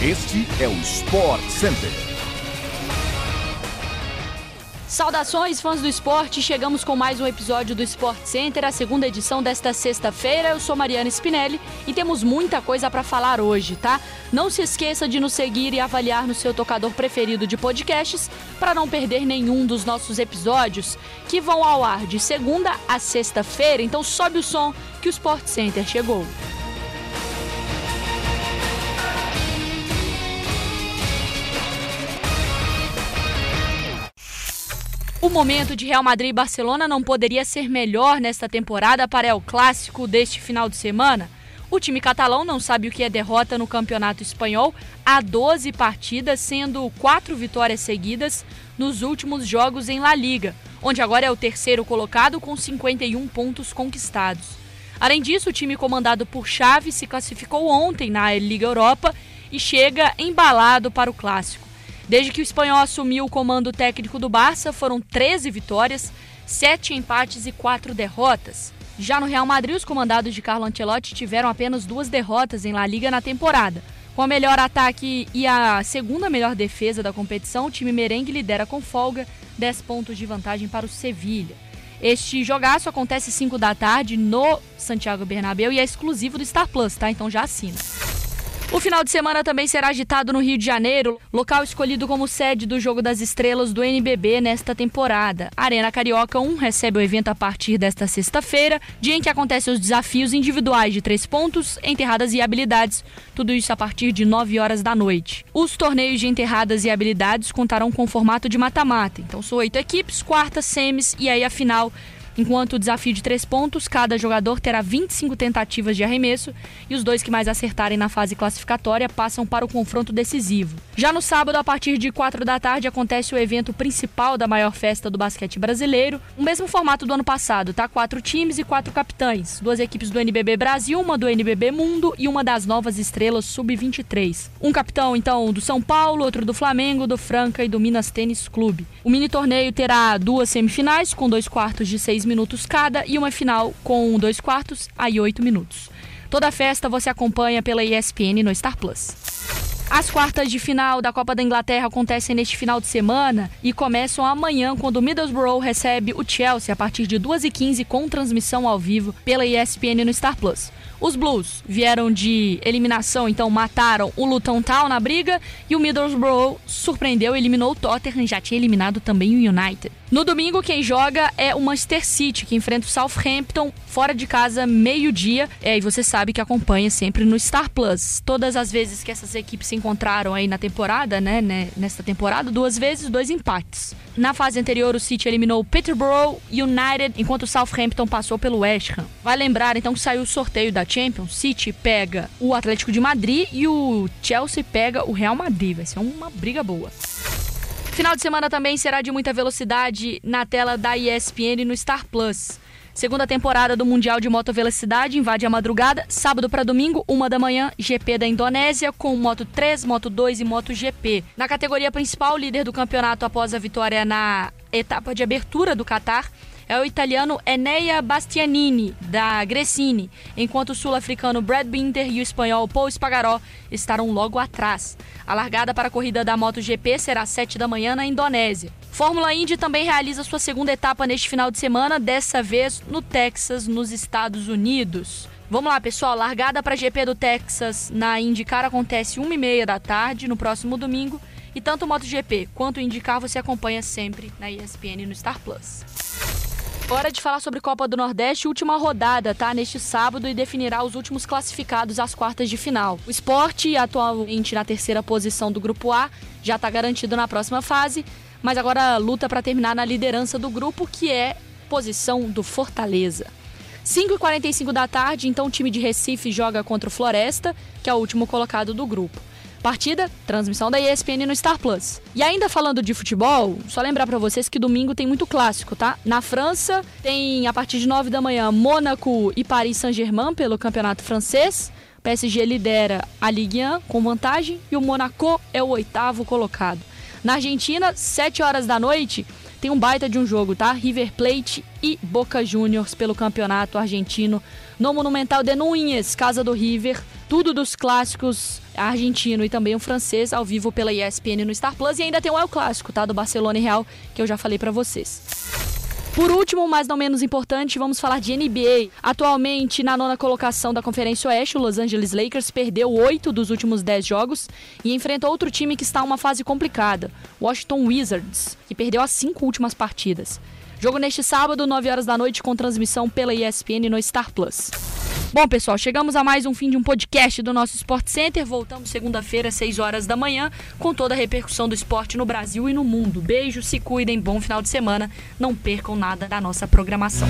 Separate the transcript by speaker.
Speaker 1: Este é o Sport Center.
Speaker 2: Saudações, fãs do esporte! Chegamos com mais um episódio do Sport Center, a segunda edição desta sexta-feira. Eu sou Mariana Spinelli e temos muita coisa para falar hoje, tá? Não se esqueça de nos seguir e avaliar no seu tocador preferido de podcasts para não perder nenhum dos nossos episódios que vão ao ar de segunda a sexta-feira. Então sobe o som que o Sport Center chegou. O momento de Real Madrid e Barcelona não poderia ser melhor nesta temporada para o clássico deste final de semana. O time catalão não sabe o que é derrota no campeonato espanhol há 12 partidas, sendo quatro vitórias seguidas nos últimos jogos em La Liga, onde agora é o terceiro colocado com 51 pontos conquistados. Além disso, o time comandado por Xavi se classificou ontem na Liga Europa e chega embalado para o clássico. Desde que o espanhol assumiu o comando técnico do Barça, foram 13 vitórias, 7 empates e 4 derrotas. Já no Real Madrid, os comandados de Carlo Ancelotti tiveram apenas duas derrotas em La Liga na temporada. Com a melhor ataque e a segunda melhor defesa da competição, o time merengue lidera com folga 10 pontos de vantagem para o Sevilha. Este jogaço acontece 5 da tarde no Santiago Bernabéu e é exclusivo do Star Plus, tá? Então já assina. O final de semana também será agitado no Rio de Janeiro, local escolhido como sede do Jogo das Estrelas do NBB nesta temporada. A Arena Carioca 1 recebe o evento a partir desta sexta-feira, dia em que acontecem os desafios individuais de três pontos, enterradas e habilidades, tudo isso a partir de 9 horas da noite. Os torneios de enterradas e habilidades contarão com formato de mata-mata, então são oito equipes, quartas, semis e aí a final Enquanto o desafio de três pontos, cada jogador terá 25 tentativas de arremesso e os dois que mais acertarem na fase classificatória passam para o confronto decisivo. Já no sábado, a partir de 4 da tarde, acontece o evento principal da maior festa do basquete brasileiro, o mesmo formato do ano passado, tá? Quatro times e quatro capitães, duas equipes do NBB Brasil, uma do NBB Mundo e uma das novas estrelas sub-23. Um capitão, então, do São Paulo, outro do Flamengo, do Franca e do Minas Tênis Clube. O mini torneio terá duas semifinais, com dois quartos de seis minutos cada e uma final com dois quartos a oito minutos. Toda a festa você acompanha pela ESPN no Star Plus. As quartas de final da Copa da Inglaterra acontecem neste final de semana e começam amanhã, quando o Middlesbrough recebe o Chelsea a partir de 2h15 com transmissão ao vivo pela ESPN no Star Plus. Os Blues vieram de eliminação, então mataram o Luton Town na briga e o Middlesbrough surpreendeu e eliminou o Tottenham, já tinha eliminado também o United. No domingo, quem joga é o Manchester City, que enfrenta o Southampton fora de casa, meio-dia. É, e você sabe que acompanha sempre no Star Plus. Todas as vezes que essas equipes se encontraram aí na temporada, né, né nesta temporada, duas vezes, dois empates. Na fase anterior, o City eliminou o Peterborough United, enquanto o Southampton passou pelo West Ham. Vai lembrar, então, que saiu o sorteio da Champions. City pega o Atlético de Madrid e o Chelsea pega o Real Madrid. Vai ser uma briga boa. Final de semana também será de muita velocidade na tela da ESPN no Star Plus. Segunda temporada do Mundial de Moto Velocidade invade a madrugada, sábado para domingo, uma da manhã, GP da Indonésia, com Moto 3, Moto 2 e Moto GP. Na categoria principal, líder do campeonato após a vitória na etapa de abertura do Qatar, é o italiano Enea Bastianini, da Gresini, enquanto o sul-africano Brad Binder e o espanhol Paul Espargaró estarão logo atrás. A largada para a corrida da MotoGP será às 7 da manhã na Indonésia. Fórmula Indy também realiza sua segunda etapa neste final de semana, dessa vez no Texas, nos Estados Unidos. Vamos lá, pessoal. Largada para a GP do Texas na IndyCar acontece 1h30 da tarde no próximo domingo. E tanto o MotoGP quanto o IndyCar você acompanha sempre na ESPN no Star Plus. Hora de falar sobre Copa do Nordeste, última rodada, tá? Neste sábado e definirá os últimos classificados às quartas de final. O esporte, atualmente na terceira posição do grupo A, já está garantido na próxima fase, mas agora luta para terminar na liderança do grupo, que é posição do Fortaleza. 5h45 da tarde, então o time de Recife joga contra o Floresta, que é o último colocado do grupo. Partida, transmissão da ESPN no Star Plus. E ainda falando de futebol, só lembrar para vocês que domingo tem muito clássico, tá? Na França, tem a partir de 9 da manhã Mônaco e Paris Saint-Germain pelo campeonato francês. PSG lidera a Ligue 1 com vantagem e o Monaco é o oitavo colocado. Na Argentina, 7 horas da noite, tem um baita de um jogo, tá? River Plate e Boca Juniors pelo campeonato argentino no Monumental de Núñez, casa do River, tudo dos clássicos argentino e também o francês ao vivo pela ESPN no Star Plus e ainda tem o El Clássico, tá, do Barcelona e Real, que eu já falei para vocês. Por último, mas não menos importante, vamos falar de NBA. Atualmente, na nona colocação da Conferência Oeste, o Los Angeles Lakers perdeu oito dos últimos dez jogos e enfrenta outro time que está em uma fase complicada, Washington Wizards, que perdeu as cinco últimas partidas. Jogo neste sábado, 9 horas da noite, com transmissão pela ESPN no Star Plus. Bom, pessoal, chegamos a mais um fim de um podcast do nosso Sport Center. Voltamos segunda-feira, às 6 horas da manhã, com toda a repercussão do esporte no Brasil e no mundo. Beijo, se cuidem, bom final de semana. Não percam nada da nossa programação.